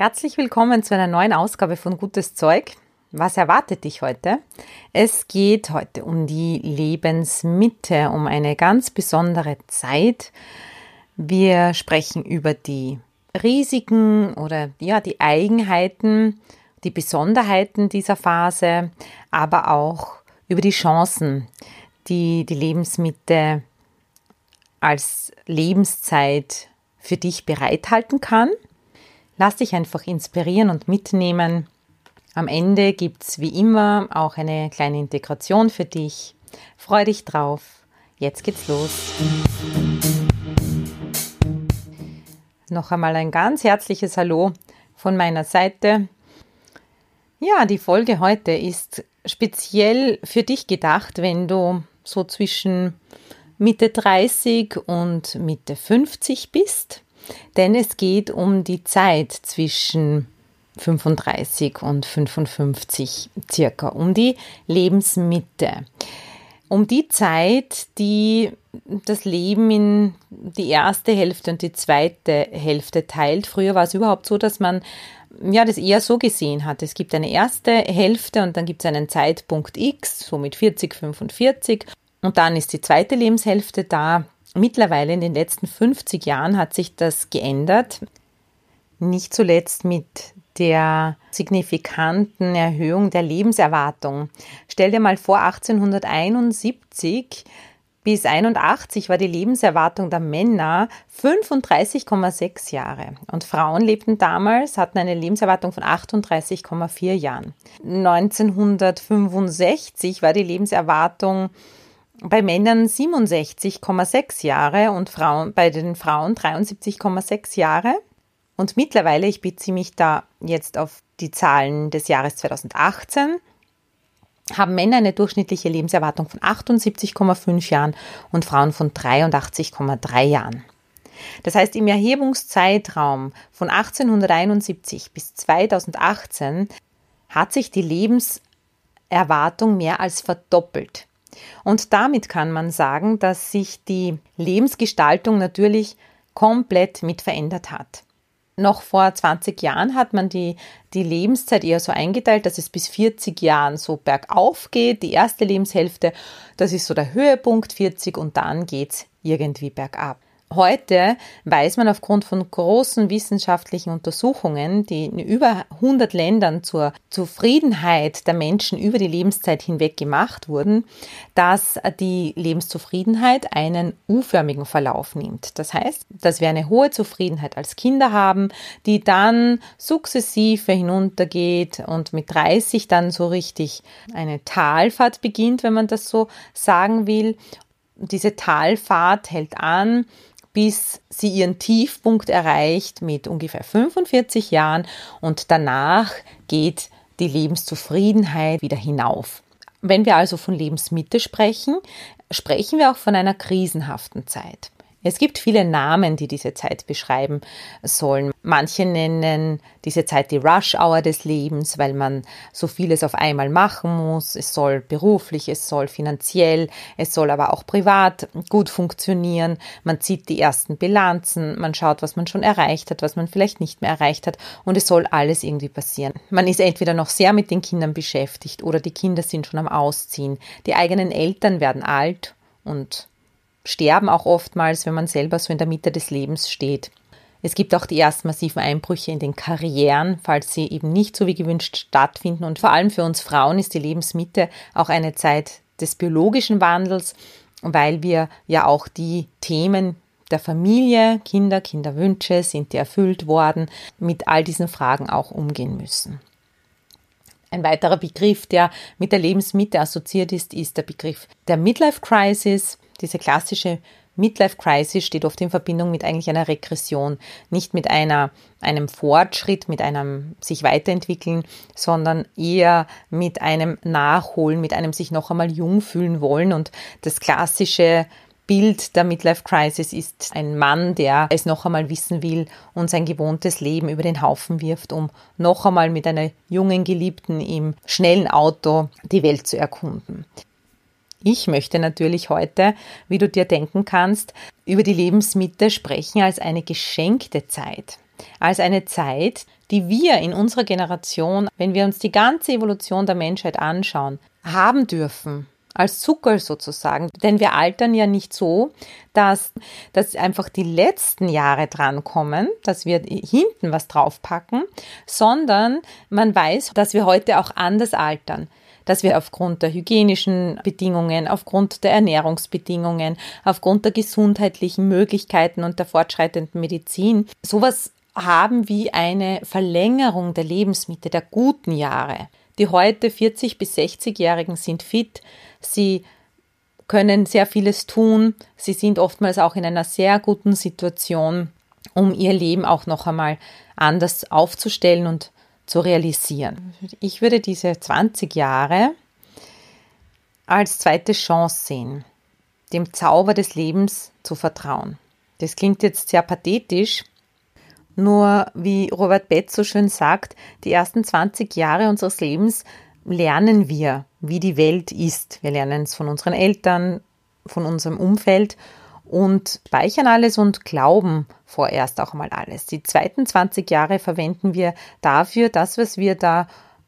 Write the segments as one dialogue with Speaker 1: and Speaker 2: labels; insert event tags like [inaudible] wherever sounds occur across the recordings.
Speaker 1: Herzlich willkommen zu einer neuen Ausgabe von Gutes Zeug. Was erwartet dich heute? Es geht heute um die Lebensmitte, um eine ganz besondere Zeit. Wir sprechen über die Risiken oder ja, die Eigenheiten, die Besonderheiten dieser Phase, aber auch über die Chancen, die die Lebensmitte als Lebenszeit für dich bereithalten kann Lass dich einfach inspirieren und mitnehmen. Am Ende gibt es wie immer auch eine kleine Integration für dich. Freu dich drauf. Jetzt geht's los. Noch einmal ein ganz herzliches Hallo von meiner Seite. Ja, die Folge heute ist speziell für dich gedacht, wenn du so zwischen Mitte 30 und Mitte 50 bist denn es geht um die Zeit zwischen 35 und 55 circa, um die Lebensmitte. Um die Zeit, die das Leben in die erste Hälfte und die zweite Hälfte teilt. Früher war es überhaupt so, dass man ja, das eher so gesehen hat. Es gibt eine erste Hälfte und dann gibt es einen Zeitpunkt X, so mit 40, 45 und dann ist die zweite Lebenshälfte da. Mittlerweile in den letzten 50 Jahren hat sich das geändert. Nicht zuletzt mit der signifikanten Erhöhung der Lebenserwartung. Stell dir mal vor, 1871 bis 81 war die Lebenserwartung der Männer 35,6 Jahre und Frauen lebten damals, hatten eine Lebenserwartung von 38,4 Jahren. 1965 war die Lebenserwartung bei Männern 67,6 Jahre und Frauen, bei den Frauen 73,6 Jahre. Und mittlerweile, ich beziehe mich da jetzt auf die Zahlen des Jahres 2018, haben Männer eine durchschnittliche Lebenserwartung von 78,5 Jahren und Frauen von 83,3 Jahren. Das heißt, im Erhebungszeitraum von 1871 bis 2018 hat sich die Lebenserwartung mehr als verdoppelt. Und damit kann man sagen, dass sich die Lebensgestaltung natürlich komplett mit verändert hat. Noch vor 20 Jahren hat man die, die Lebenszeit eher so eingeteilt, dass es bis 40 Jahren so bergauf geht. Die erste Lebenshälfte, das ist so der Höhepunkt 40 und dann geht es irgendwie bergab. Heute weiß man aufgrund von großen wissenschaftlichen Untersuchungen, die in über 100 Ländern zur Zufriedenheit der Menschen über die Lebenszeit hinweg gemacht wurden, dass die Lebenszufriedenheit einen U-förmigen Verlauf nimmt. Das heißt, dass wir eine hohe Zufriedenheit als Kinder haben, die dann sukzessive hinuntergeht und mit 30 dann so richtig eine Talfahrt beginnt, wenn man das so sagen will. Diese Talfahrt hält an bis sie ihren Tiefpunkt erreicht mit ungefähr 45 Jahren und danach geht die Lebenszufriedenheit wieder hinauf. Wenn wir also von Lebensmitte sprechen, sprechen wir auch von einer krisenhaften Zeit. Es gibt viele Namen, die diese Zeit beschreiben sollen. Manche nennen diese Zeit die Rush Hour des Lebens, weil man so vieles auf einmal machen muss. Es soll beruflich, es soll finanziell, es soll aber auch privat gut funktionieren. Man zieht die ersten Bilanzen, man schaut, was man schon erreicht hat, was man vielleicht nicht mehr erreicht hat und es soll alles irgendwie passieren. Man ist entweder noch sehr mit den Kindern beschäftigt oder die Kinder sind schon am Ausziehen. Die eigenen Eltern werden alt und sterben auch oftmals, wenn man selber so in der Mitte des Lebens steht. Es gibt auch die ersten massiven Einbrüche in den Karrieren, falls sie eben nicht so wie gewünscht stattfinden. Und vor allem für uns Frauen ist die Lebensmitte auch eine Zeit des biologischen Wandels, weil wir ja auch die Themen der Familie, Kinder, Kinderwünsche, sind die erfüllt worden, mit all diesen Fragen auch umgehen müssen. Ein weiterer Begriff, der mit der Lebensmitte assoziiert ist, ist der Begriff der Midlife Crisis diese klassische Midlife Crisis steht oft in Verbindung mit eigentlich einer Regression, nicht mit einer, einem Fortschritt, mit einem sich weiterentwickeln, sondern eher mit einem Nachholen, mit einem sich noch einmal jung fühlen wollen und das klassische Bild der Midlife Crisis ist ein Mann, der es noch einmal wissen will und sein gewohntes Leben über den Haufen wirft, um noch einmal mit einer jungen Geliebten im schnellen Auto die Welt zu erkunden. Ich möchte natürlich heute, wie du dir denken kannst, über die Lebensmitte sprechen als eine geschenkte Zeit. Als eine Zeit, die wir in unserer Generation, wenn wir uns die ganze Evolution der Menschheit anschauen, haben dürfen als Zucker sozusagen. Denn wir altern ja nicht so, dass, dass einfach die letzten Jahre drankommen, dass wir hinten was draufpacken, sondern man weiß, dass wir heute auch anders altern dass wir aufgrund der hygienischen Bedingungen, aufgrund der Ernährungsbedingungen, aufgrund der gesundheitlichen Möglichkeiten und der fortschreitenden Medizin sowas haben wie eine Verlängerung der Lebensmitte, der guten Jahre. Die heute 40- bis 60-Jährigen sind fit, sie können sehr vieles tun, sie sind oftmals auch in einer sehr guten Situation, um ihr Leben auch noch einmal anders aufzustellen und zu realisieren. Ich würde diese 20 Jahre als zweite Chance sehen, dem Zauber des Lebens zu vertrauen. Das klingt jetzt sehr pathetisch, nur wie Robert Betz so schön sagt, die ersten 20 Jahre unseres Lebens lernen wir, wie die Welt ist. Wir lernen es von unseren Eltern, von unserem Umfeld und speichern alles und glauben vorerst auch mal alles. Die zweiten 20 Jahre verwenden wir dafür, das, was wir da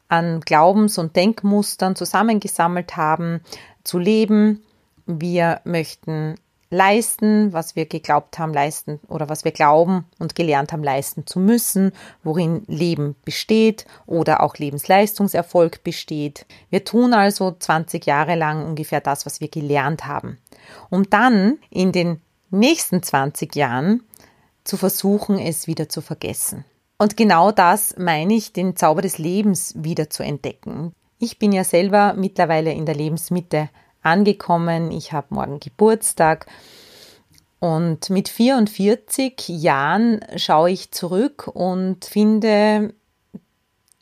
Speaker 1: an Glaubens- und Denkmustern zusammengesammelt haben, zu leben. Wir möchten leisten, was wir geglaubt haben, leisten oder was wir glauben und gelernt haben, leisten zu müssen, worin Leben besteht oder auch Lebensleistungserfolg besteht. Wir tun also 20 Jahre lang ungefähr das, was wir gelernt haben, um dann in den nächsten 20 Jahren zu versuchen, es wieder zu vergessen. Und genau das meine ich, den Zauber des Lebens wieder zu entdecken. Ich bin ja selber mittlerweile in der Lebensmitte angekommen. Ich habe morgen Geburtstag. Und mit 44 Jahren schaue ich zurück und finde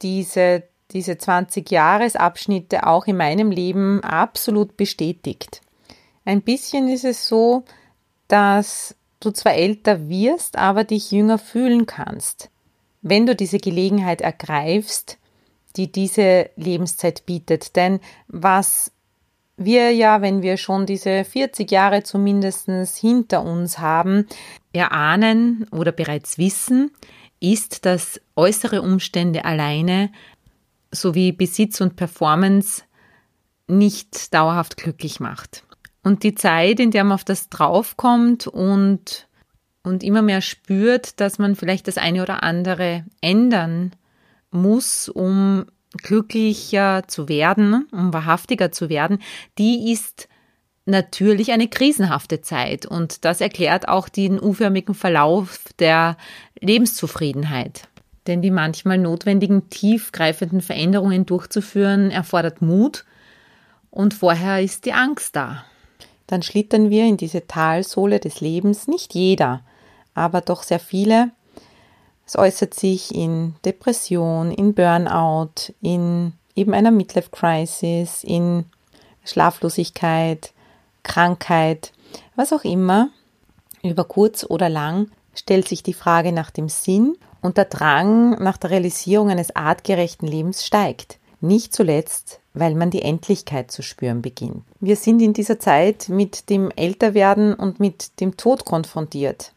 Speaker 1: diese, diese 20 Jahresabschnitte auch in meinem Leben absolut bestätigt. Ein bisschen ist es so, dass du zwar älter wirst, aber dich jünger fühlen kannst. Wenn du diese Gelegenheit ergreifst, die diese Lebenszeit bietet. Denn was wir ja, wenn wir schon diese 40 Jahre zumindest hinter uns haben, erahnen oder bereits wissen, ist, dass äußere Umstände alleine sowie Besitz und Performance nicht dauerhaft glücklich macht. Und die Zeit, in der man auf das draufkommt und, und immer mehr spürt, dass man vielleicht das eine oder andere ändern muss, um glücklicher zu werden, um wahrhaftiger zu werden, die ist natürlich eine krisenhafte Zeit und das erklärt auch den u-förmigen Verlauf der Lebenszufriedenheit. Denn die manchmal notwendigen tiefgreifenden Veränderungen durchzuführen, erfordert Mut und vorher ist die Angst da. Dann schlittern wir in diese Talsohle des Lebens, nicht jeder, aber doch sehr viele, es äußert sich in Depression, in Burnout, in eben einer Midlife Crisis, in Schlaflosigkeit, Krankheit, was auch immer. Über kurz oder lang stellt sich die Frage nach dem Sinn und der Drang nach der Realisierung eines artgerechten Lebens steigt. Nicht zuletzt, weil man die Endlichkeit zu spüren beginnt. Wir sind in dieser Zeit mit dem Älterwerden und mit dem Tod konfrontiert.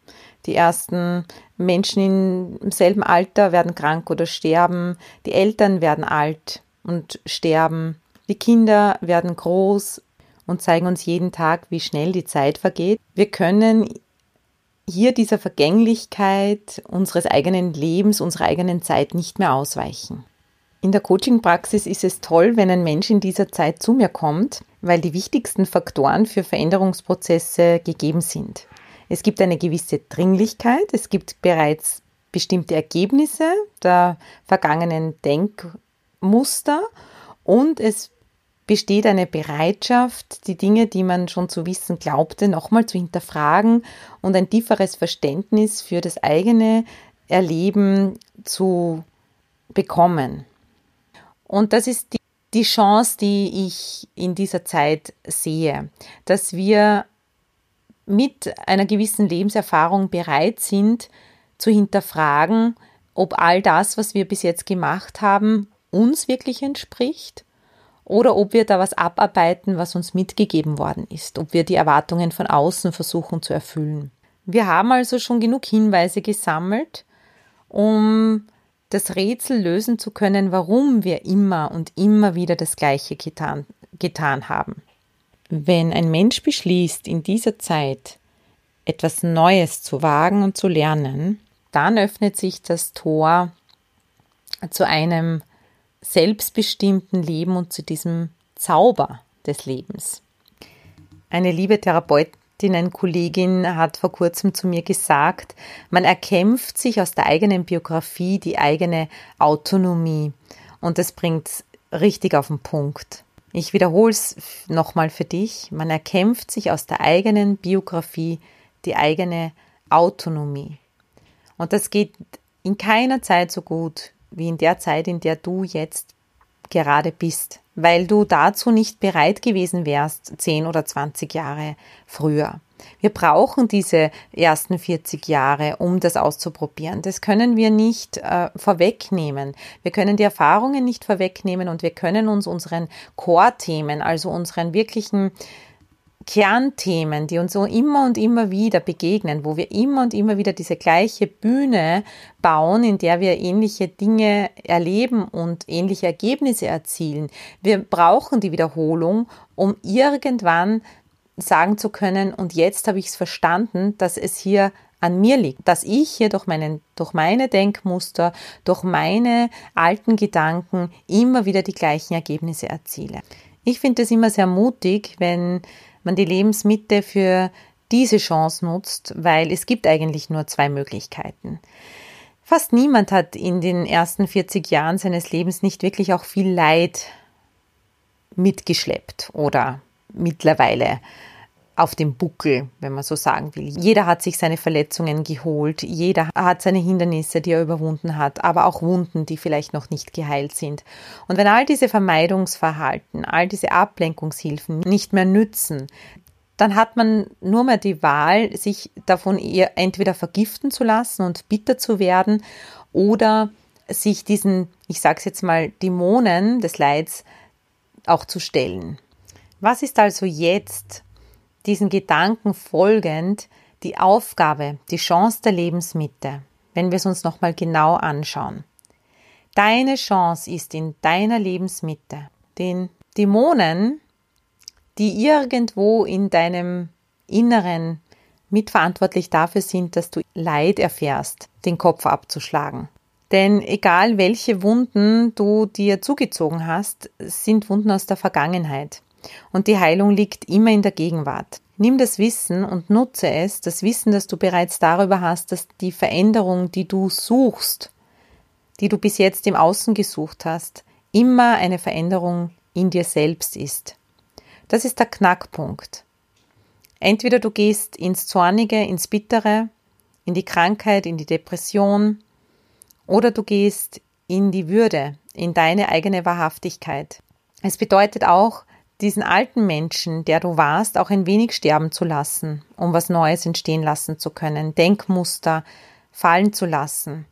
Speaker 1: Die ersten Menschen im selben Alter werden krank oder sterben. Die Eltern werden alt und sterben. Die Kinder werden groß und zeigen uns jeden Tag, wie schnell die Zeit vergeht. Wir können hier dieser Vergänglichkeit unseres eigenen Lebens, unserer eigenen Zeit nicht mehr ausweichen. In der Coaching-Praxis ist es toll, wenn ein Mensch in dieser Zeit zu mir kommt, weil die wichtigsten Faktoren für Veränderungsprozesse gegeben sind. Es gibt eine gewisse Dringlichkeit, es gibt bereits bestimmte Ergebnisse der vergangenen Denkmuster und es besteht eine Bereitschaft, die Dinge, die man schon zu wissen glaubte, nochmal zu hinterfragen und ein tieferes Verständnis für das eigene Erleben zu bekommen. Und das ist die, die Chance, die ich in dieser Zeit sehe, dass wir mit einer gewissen Lebenserfahrung bereit sind, zu hinterfragen, ob all das, was wir bis jetzt gemacht haben, uns wirklich entspricht oder ob wir da was abarbeiten, was uns mitgegeben worden ist, ob wir die Erwartungen von außen versuchen zu erfüllen. Wir haben also schon genug Hinweise gesammelt, um das Rätsel lösen zu können, warum wir immer und immer wieder das Gleiche getan, getan haben. Wenn ein Mensch beschließt, in dieser Zeit etwas Neues zu wagen und zu lernen, dann öffnet sich das Tor zu einem selbstbestimmten Leben und zu diesem Zauber des Lebens. Eine liebe Therapeutinnen-Kollegin hat vor kurzem zu mir gesagt, man erkämpft sich aus der eigenen Biografie die eigene Autonomie. Und das bringt richtig auf den Punkt. Ich wiederhole es nochmal für dich. Man erkämpft sich aus der eigenen Biografie die eigene Autonomie. Und das geht in keiner Zeit so gut wie in der Zeit, in der du jetzt gerade bist, weil du dazu nicht bereit gewesen wärst, 10 oder 20 Jahre früher. Wir brauchen diese ersten 40 Jahre, um das auszuprobieren. Das können wir nicht äh, vorwegnehmen. Wir können die Erfahrungen nicht vorwegnehmen und wir können uns unseren Core-Themen, also unseren wirklichen Kernthemen, die uns so immer und immer wieder begegnen, wo wir immer und immer wieder diese gleiche Bühne bauen, in der wir ähnliche Dinge erleben und ähnliche Ergebnisse erzielen. Wir brauchen die Wiederholung, um irgendwann sagen zu können, und jetzt habe ich es verstanden, dass es hier an mir liegt, dass ich hier durch, meinen, durch meine Denkmuster, durch meine alten Gedanken immer wieder die gleichen Ergebnisse erziele. Ich finde es immer sehr mutig, wenn man die Lebensmitte für diese Chance nutzt, weil es gibt eigentlich nur zwei Möglichkeiten. Fast niemand hat in den ersten 40 Jahren seines Lebens nicht wirklich auch viel Leid mitgeschleppt oder mittlerweile auf dem Buckel, wenn man so sagen will. Jeder hat sich seine Verletzungen geholt, jeder hat seine Hindernisse, die er überwunden hat, aber auch Wunden, die vielleicht noch nicht geheilt sind. Und wenn all diese Vermeidungsverhalten, all diese Ablenkungshilfen nicht mehr nützen, dann hat man nur mehr die Wahl, sich davon entweder vergiften zu lassen und bitter zu werden oder sich diesen, ich sag's jetzt mal, Dämonen des Leids auch zu stellen. Was ist also jetzt diesen Gedanken folgend die Aufgabe, die Chance der Lebensmitte, wenn wir es uns nochmal genau anschauen. Deine Chance ist in deiner Lebensmitte, den Dämonen, die irgendwo in deinem Inneren mitverantwortlich dafür sind, dass du Leid erfährst, den Kopf abzuschlagen. Denn egal welche Wunden du dir zugezogen hast, sind Wunden aus der Vergangenheit. Und die Heilung liegt immer in der Gegenwart. Nimm das Wissen und nutze es, das Wissen, das du bereits darüber hast, dass die Veränderung, die du suchst, die du bis jetzt im Außen gesucht hast, immer eine Veränderung in dir selbst ist. Das ist der Knackpunkt. Entweder du gehst ins Zornige, ins Bittere, in die Krankheit, in die Depression, oder du gehst in die Würde, in deine eigene Wahrhaftigkeit. Es bedeutet auch, diesen alten Menschen, der du warst, auch ein wenig sterben zu lassen, um was Neues entstehen lassen zu können, Denkmuster fallen zu lassen.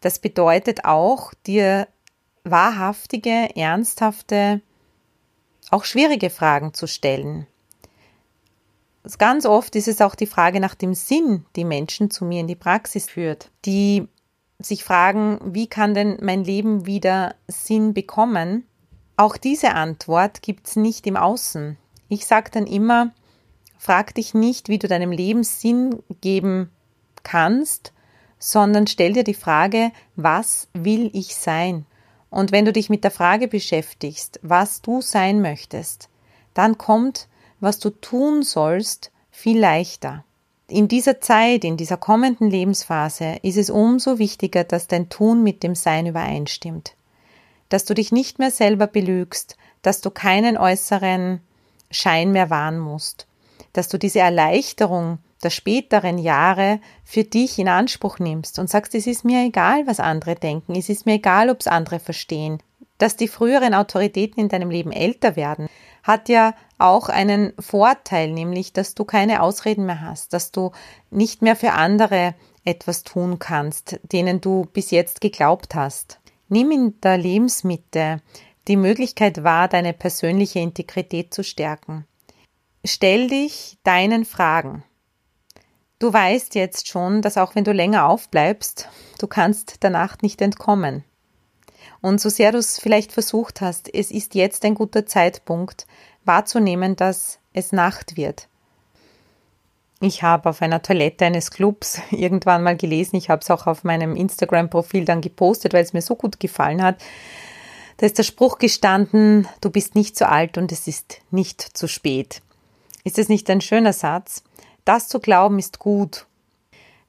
Speaker 1: Das bedeutet auch, dir wahrhaftige, ernsthafte, auch schwierige Fragen zu stellen. Ganz oft ist es auch die Frage nach dem Sinn, die Menschen zu mir in die Praxis führt, die sich fragen, wie kann denn mein Leben wieder Sinn bekommen? Auch diese Antwort gibt's nicht im Außen. Ich sage dann immer, frag dich nicht, wie du deinem Leben Sinn geben kannst, sondern stell dir die Frage, was will ich sein? Und wenn du dich mit der Frage beschäftigst, was du sein möchtest, dann kommt, was du tun sollst, viel leichter. In dieser Zeit, in dieser kommenden Lebensphase ist es umso wichtiger, dass dein Tun mit dem Sein übereinstimmt dass du dich nicht mehr selber belügst, dass du keinen äußeren Schein mehr wahren musst, dass du diese Erleichterung der späteren Jahre für dich in Anspruch nimmst und sagst, es ist mir egal, was andere denken, es ist mir egal, ob es andere verstehen. Dass die früheren Autoritäten in deinem Leben älter werden, hat ja auch einen Vorteil, nämlich, dass du keine Ausreden mehr hast, dass du nicht mehr für andere etwas tun kannst, denen du bis jetzt geglaubt hast. Nimm in der Lebensmitte die Möglichkeit wahr, deine persönliche Integrität zu stärken. Stell dich deinen Fragen. Du weißt jetzt schon, dass auch wenn du länger aufbleibst, du kannst der Nacht nicht entkommen. Und so sehr du es vielleicht versucht hast, es ist jetzt ein guter Zeitpunkt, wahrzunehmen, dass es Nacht wird. Ich habe auf einer Toilette eines Clubs [laughs] irgendwann mal gelesen, ich habe es auch auf meinem Instagram-Profil dann gepostet, weil es mir so gut gefallen hat. Da ist der Spruch gestanden, du bist nicht zu alt und es ist nicht zu spät. Ist es nicht ein schöner Satz? Das zu glauben ist gut.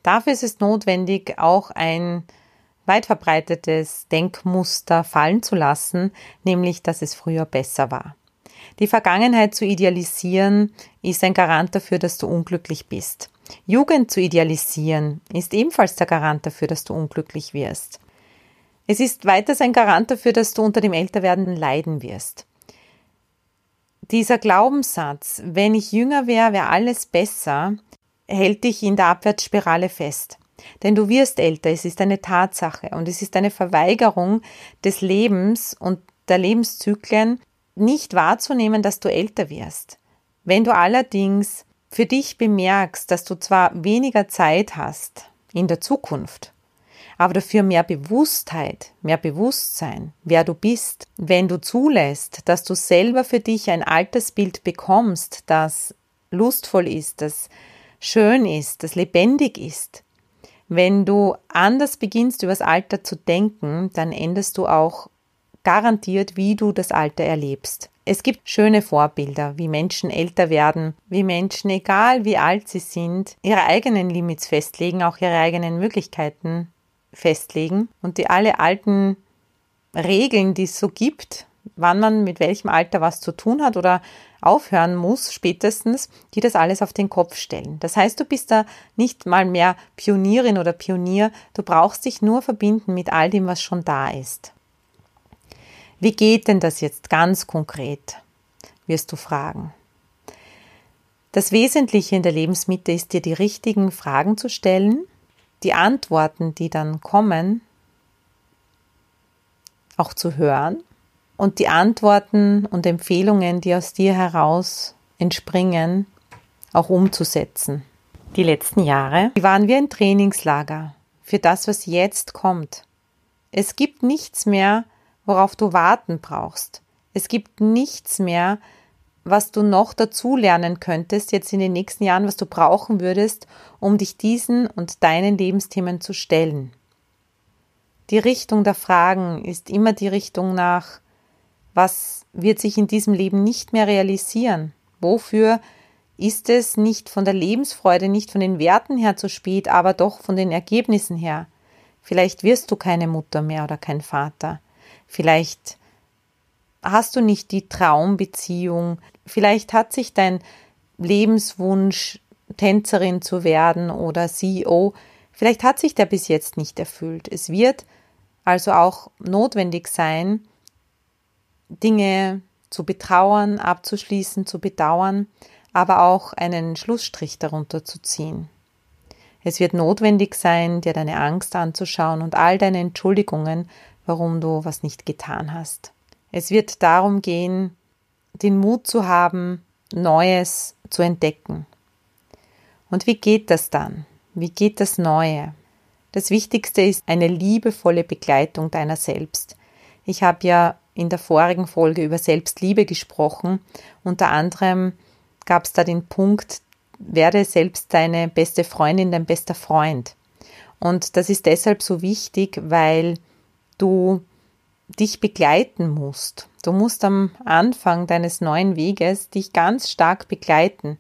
Speaker 1: Dafür ist es notwendig, auch ein weit verbreitetes Denkmuster fallen zu lassen, nämlich, dass es früher besser war. Die Vergangenheit zu idealisieren ist ein Garant dafür, dass du unglücklich bist. Jugend zu idealisieren ist ebenfalls der Garant dafür, dass du unglücklich wirst. Es ist weiters ein Garant dafür, dass du unter dem Älterwerden leiden wirst dieser Glaubenssatz, wenn ich jünger wäre, wäre alles besser, hält dich in der Abwärtsspirale fest. Denn du wirst älter, es ist eine Tatsache und es ist eine Verweigerung des Lebens und der Lebenszyklen, nicht wahrzunehmen, dass du älter wirst. Wenn du allerdings für dich bemerkst, dass du zwar weniger Zeit hast in der Zukunft, aber dafür mehr Bewusstheit, mehr Bewusstsein, wer du bist. Wenn du zulässt, dass du selber für dich ein Altersbild bekommst, das lustvoll ist, das schön ist, das lebendig ist. Wenn du anders beginnst, über das Alter zu denken, dann änderst du auch garantiert, wie du das Alter erlebst. Es gibt schöne Vorbilder, wie Menschen älter werden, wie Menschen, egal wie alt sie sind, ihre eigenen Limits festlegen, auch ihre eigenen Möglichkeiten festlegen und die alle alten Regeln, die es so gibt, wann man mit welchem Alter was zu tun hat oder aufhören muss, spätestens, die das alles auf den Kopf stellen. Das heißt, du bist da nicht mal mehr Pionierin oder Pionier, du brauchst dich nur verbinden mit all dem, was schon da ist. Wie geht denn das jetzt ganz konkret? wirst du fragen. Das Wesentliche in der Lebensmitte ist dir die richtigen Fragen zu stellen die Antworten, die dann kommen, auch zu hören und die Antworten und Empfehlungen, die aus dir heraus entspringen, auch umzusetzen. Die letzten Jahre waren wie ein Trainingslager für das, was jetzt kommt. Es gibt nichts mehr, worauf du warten brauchst. Es gibt nichts mehr, was du noch dazu lernen könntest jetzt in den nächsten Jahren, was du brauchen würdest, um dich diesen und deinen Lebensthemen zu stellen. Die Richtung der Fragen ist immer die Richtung nach, was wird sich in diesem Leben nicht mehr realisieren? Wofür ist es nicht von der Lebensfreude, nicht von den Werten her zu spät, aber doch von den Ergebnissen her? Vielleicht wirst du keine Mutter mehr oder kein Vater. Vielleicht hast du nicht die Traumbeziehung. Vielleicht hat sich dein Lebenswunsch, Tänzerin zu werden oder CEO, vielleicht hat sich der bis jetzt nicht erfüllt. Es wird also auch notwendig sein, Dinge zu betrauern, abzuschließen, zu bedauern, aber auch einen Schlussstrich darunter zu ziehen. Es wird notwendig sein, dir deine Angst anzuschauen und all deine Entschuldigungen, warum du was nicht getan hast. Es wird darum gehen, den Mut zu haben, Neues zu entdecken. Und wie geht das dann? Wie geht das Neue? Das Wichtigste ist eine liebevolle Begleitung deiner selbst. Ich habe ja in der vorigen Folge über Selbstliebe gesprochen. Unter anderem gab es da den Punkt, werde selbst deine beste Freundin, dein bester Freund. Und das ist deshalb so wichtig, weil du dich begleiten musst. Du musst am Anfang deines neuen Weges dich ganz stark begleiten,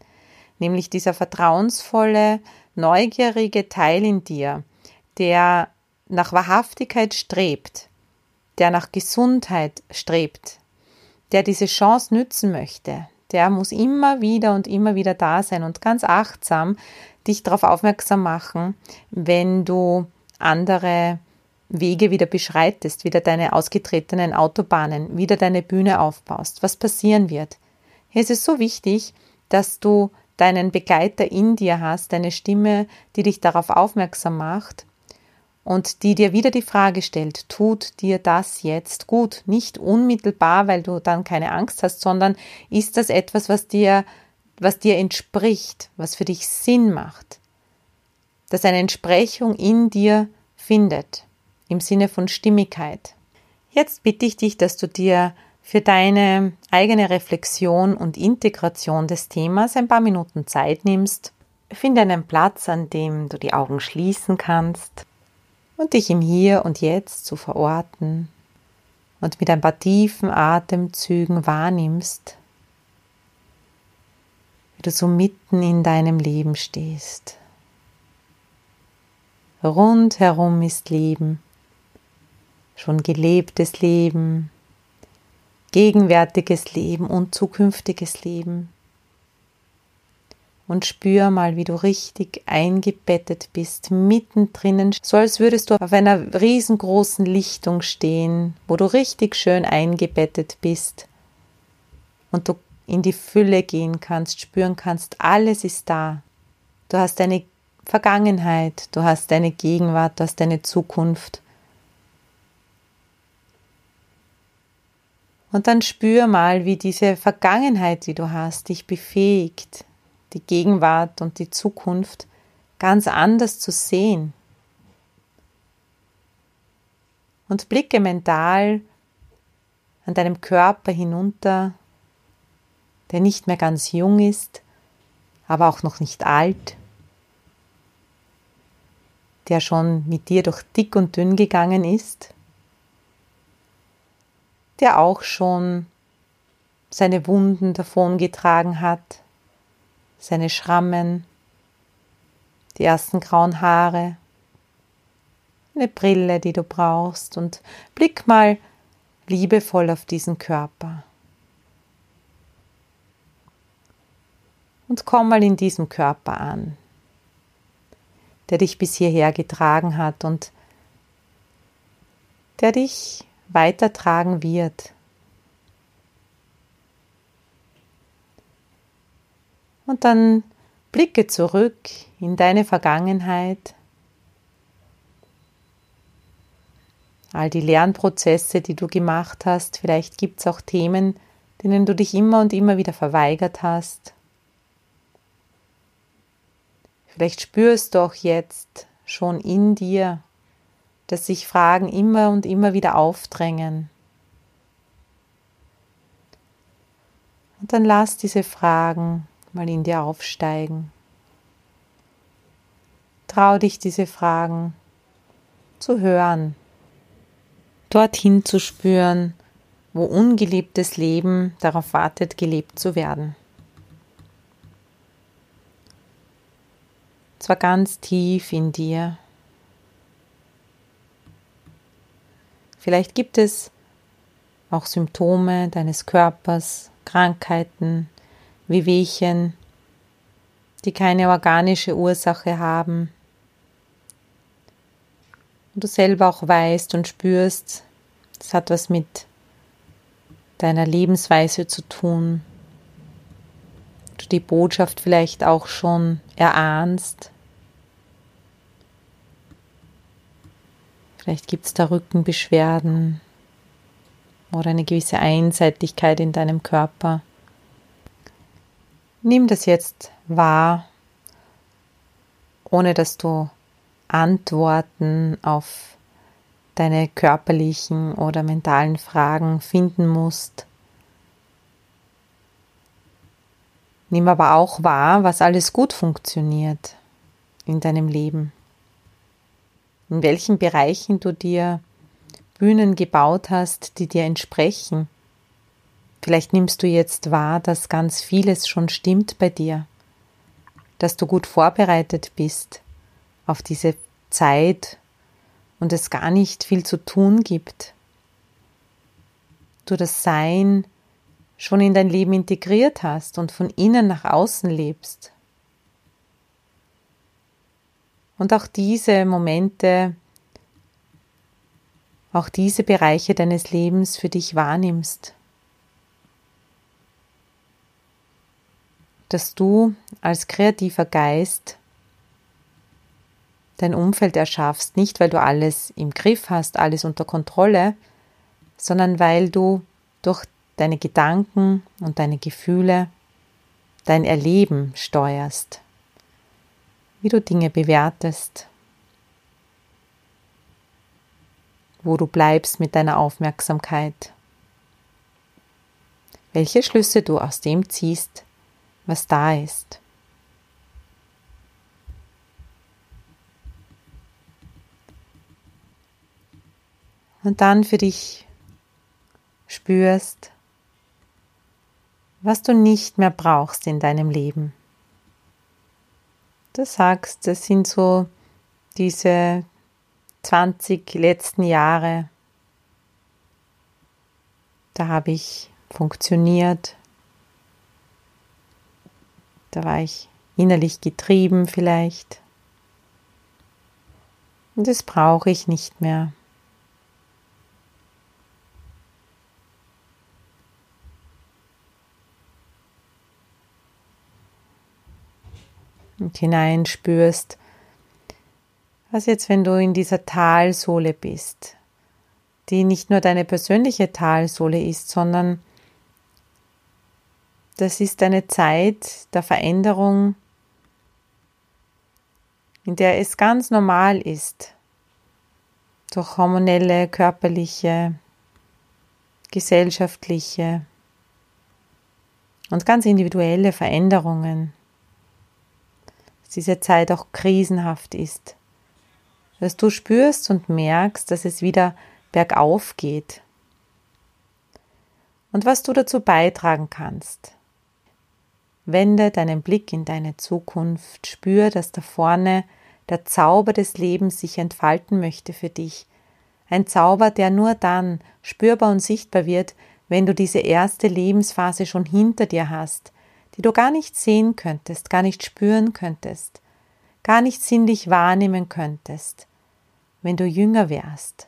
Speaker 1: nämlich dieser vertrauensvolle, neugierige Teil in dir, der nach Wahrhaftigkeit strebt, der nach Gesundheit strebt, der diese Chance nützen möchte, der muss immer wieder und immer wieder da sein und ganz achtsam dich darauf aufmerksam machen, wenn du andere Wege wieder beschreitest, wieder deine ausgetretenen Autobahnen, wieder deine Bühne aufbaust, was passieren wird. Hier ist es so wichtig, dass du deinen Begleiter in dir hast, deine Stimme, die dich darauf aufmerksam macht und die dir wieder die Frage stellt, tut dir das jetzt gut? Nicht unmittelbar, weil du dann keine Angst hast, sondern ist das etwas, was dir, was dir entspricht, was für dich Sinn macht, dass eine Entsprechung in dir findet, im Sinne von Stimmigkeit. Jetzt bitte ich dich, dass du dir für deine eigene Reflexion und Integration des Themas ein paar Minuten Zeit nimmst. Finde einen Platz, an dem du die Augen schließen kannst und dich im Hier und Jetzt zu verorten und mit ein paar tiefen Atemzügen wahrnimmst, wie du so mitten in deinem Leben stehst. Rundherum ist Leben, schon gelebtes Leben, gegenwärtiges Leben und zukünftiges Leben. Und spür mal, wie du richtig eingebettet bist, mittendrin, so als würdest du auf einer riesengroßen Lichtung stehen, wo du richtig schön eingebettet bist und du in die Fülle gehen kannst, spüren kannst, alles ist da. Du hast deine Vergangenheit, du hast deine Gegenwart, du hast deine Zukunft. Und dann spür mal, wie diese Vergangenheit, die du hast, dich befähigt, die Gegenwart und die Zukunft ganz anders zu sehen. Und blicke mental an deinem Körper hinunter, der nicht mehr ganz jung ist, aber auch noch nicht alt, der schon mit dir durch dick und dünn gegangen ist der auch schon seine Wunden davongetragen hat, seine Schrammen, die ersten grauen Haare, eine Brille, die du brauchst und blick mal liebevoll auf diesen Körper. Und komm mal in diesem Körper an, der dich bis hierher getragen hat und der dich weitertragen wird. Und dann blicke zurück in deine Vergangenheit, all die Lernprozesse, die du gemacht hast. Vielleicht gibt es auch Themen, denen du dich immer und immer wieder verweigert hast. Vielleicht spürst du auch jetzt schon in dir, dass sich Fragen immer und immer wieder aufdrängen. Und dann lass diese Fragen mal in dir aufsteigen. Trau dich, diese Fragen zu hören, dorthin zu spüren, wo ungeliebtes Leben darauf wartet, gelebt zu werden. Zwar ganz tief in dir. Vielleicht gibt es auch Symptome deines Körpers, Krankheiten, Wehwehchen, die keine organische Ursache haben. Und du selber auch weißt und spürst, es hat was mit deiner Lebensweise zu tun. Du die Botschaft vielleicht auch schon erahnst. Vielleicht gibt es da Rückenbeschwerden oder eine gewisse Einseitigkeit in deinem Körper. Nimm das jetzt wahr, ohne dass du Antworten auf deine körperlichen oder mentalen Fragen finden musst. Nimm aber auch wahr, was alles gut funktioniert in deinem Leben in welchen Bereichen du dir Bühnen gebaut hast, die dir entsprechen. Vielleicht nimmst du jetzt wahr, dass ganz vieles schon stimmt bei dir, dass du gut vorbereitet bist auf diese Zeit und es gar nicht viel zu tun gibt. Du das Sein schon in dein Leben integriert hast und von innen nach außen lebst. Und auch diese Momente, auch diese Bereiche deines Lebens für dich wahrnimmst. Dass du als kreativer Geist dein Umfeld erschaffst, nicht weil du alles im Griff hast, alles unter Kontrolle, sondern weil du durch deine Gedanken und deine Gefühle dein Erleben steuerst, wie du Dinge bewertest, wo du bleibst mit deiner Aufmerksamkeit, welche Schlüsse du aus dem ziehst, was da ist. Und dann für dich spürst, was du nicht mehr brauchst in deinem Leben. Du sagst, das sind so diese 20 letzten Jahre, da habe ich funktioniert, da war ich innerlich getrieben vielleicht. Und das brauche ich nicht mehr. Und hineinspürst. Was jetzt, wenn du in dieser Talsohle bist, die nicht nur deine persönliche Talsohle ist, sondern das ist eine Zeit der Veränderung, in der es ganz normal ist, durch hormonelle, körperliche, gesellschaftliche und ganz individuelle Veränderungen dass diese Zeit auch krisenhaft ist. Dass du spürst und merkst, dass es wieder bergauf geht. Und was du dazu beitragen kannst. Wende deinen Blick in deine Zukunft, spür, dass da vorne der Zauber des Lebens sich entfalten möchte für dich. Ein Zauber, der nur dann spürbar und sichtbar wird, wenn du diese erste Lebensphase schon hinter dir hast, die du gar nicht sehen könntest, gar nicht spüren könntest, gar nicht sinnlich wahrnehmen könntest, wenn du jünger wärst,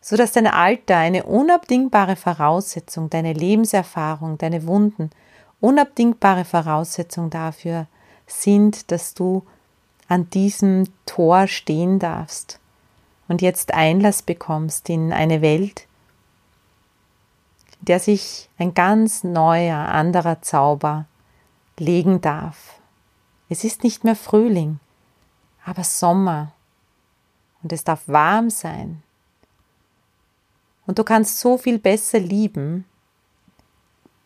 Speaker 1: so dass dein Alter eine unabdingbare Voraussetzung, deine Lebenserfahrung, deine Wunden, unabdingbare Voraussetzung dafür sind, dass du an diesem Tor stehen darfst und jetzt Einlass bekommst in eine Welt, der sich ein ganz neuer, anderer Zauber legen darf. Es ist nicht mehr Frühling, aber Sommer und es darf warm sein. Und du kannst so viel besser lieben,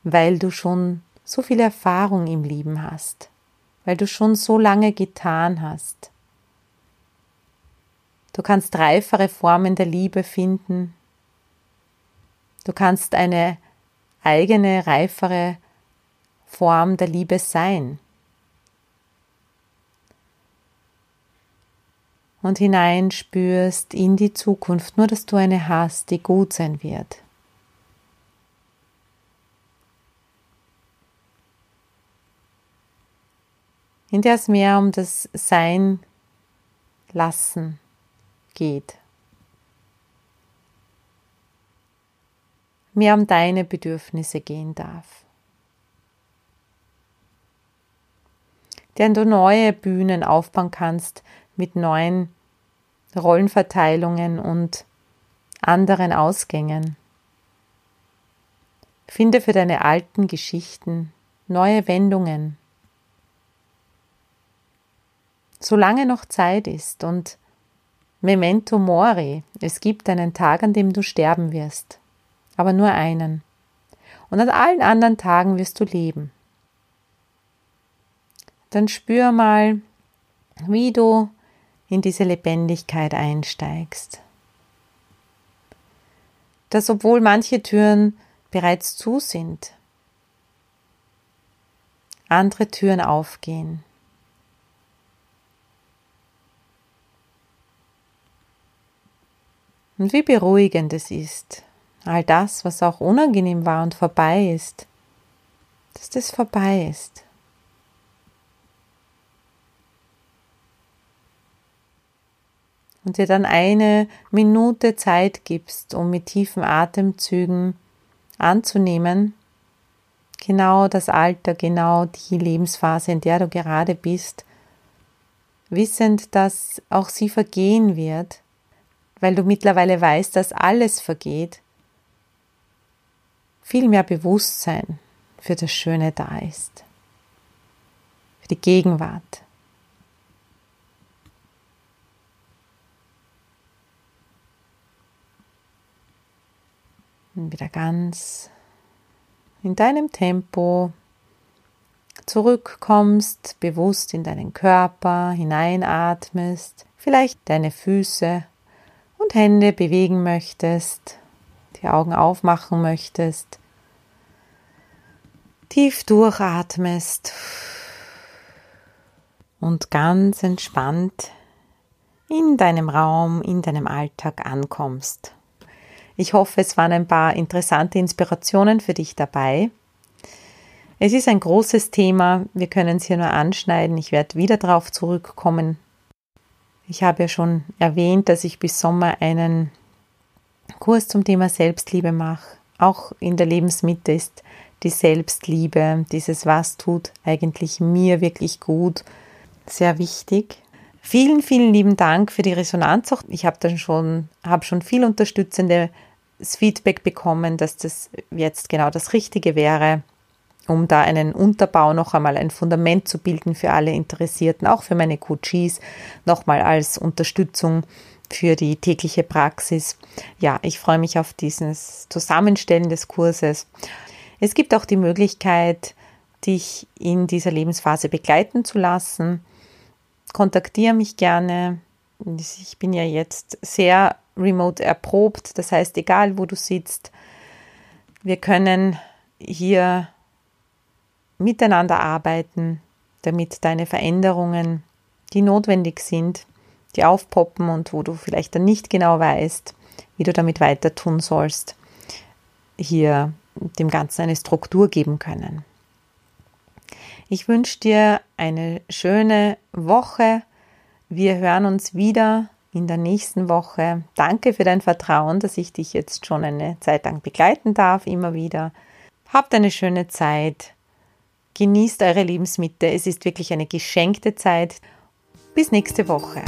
Speaker 1: weil du schon so viel Erfahrung im Lieben hast, weil du schon so lange getan hast. Du kannst reifere Formen der Liebe finden, Du kannst eine eigene, reifere Form der Liebe sein. Und hineinspürst in die Zukunft, nur dass du eine hast, die gut sein wird. in der es mehr um das Sein lassen geht. Mehr um deine Bedürfnisse gehen darf. Denn du neue Bühnen aufbauen kannst mit neuen Rollenverteilungen und anderen Ausgängen. Finde für deine alten Geschichten neue Wendungen. Solange noch Zeit ist und Memento Mori, es gibt einen Tag, an dem du sterben wirst aber nur einen. Und an allen anderen Tagen wirst du leben. Dann spür mal, wie du in diese Lebendigkeit einsteigst. Dass obwohl manche Türen bereits zu sind, andere Türen aufgehen. Und wie beruhigend es ist, all das, was auch unangenehm war und vorbei ist, dass das vorbei ist. Und dir dann eine Minute Zeit gibst, um mit tiefen Atemzügen anzunehmen, genau das Alter, genau die Lebensphase, in der du gerade bist, wissend, dass auch sie vergehen wird, weil du mittlerweile weißt, dass alles vergeht, viel mehr Bewusstsein für das Schöne da ist, für die Gegenwart. Und wieder ganz in deinem Tempo zurückkommst, bewusst in deinen Körper hineinatmest, vielleicht deine Füße und Hände bewegen möchtest, die Augen aufmachen möchtest, tief durchatmest und ganz entspannt in deinem Raum, in deinem Alltag ankommst. Ich hoffe, es waren ein paar interessante Inspirationen für dich dabei. Es ist ein großes Thema, wir können es hier nur anschneiden, ich werde wieder darauf zurückkommen. Ich habe ja schon erwähnt, dass ich bis Sommer einen Kurs zum Thema Selbstliebe mache. Auch in der Lebensmitte ist die Selbstliebe, dieses Was tut eigentlich mir wirklich gut, sehr wichtig. Vielen, vielen lieben Dank für die Resonanz. Ich habe dann schon, habe schon viel unterstützendes Feedback bekommen, dass das jetzt genau das Richtige wäre, um da einen Unterbau noch einmal ein Fundament zu bilden für alle Interessierten, auch für meine Coaches, nochmal als Unterstützung für die tägliche Praxis. Ja, ich freue mich auf dieses Zusammenstellen des Kurses. Es gibt auch die Möglichkeit, dich in dieser Lebensphase begleiten zu lassen kontaktiere mich gerne. Ich bin ja jetzt sehr remote erprobt, das heißt, egal wo du sitzt, wir können hier miteinander arbeiten, damit deine Veränderungen, die notwendig sind, die aufpoppen und wo du vielleicht dann nicht genau weißt, wie du damit weiter tun sollst, hier dem Ganzen eine Struktur geben können. Ich wünsche dir eine schöne Woche. Wir hören uns wieder in der nächsten Woche. Danke für dein Vertrauen, dass ich dich jetzt schon eine Zeit lang begleiten darf, immer wieder. Habt eine schöne Zeit. Genießt eure Lebensmitte. Es ist wirklich eine geschenkte Zeit. Bis nächste Woche.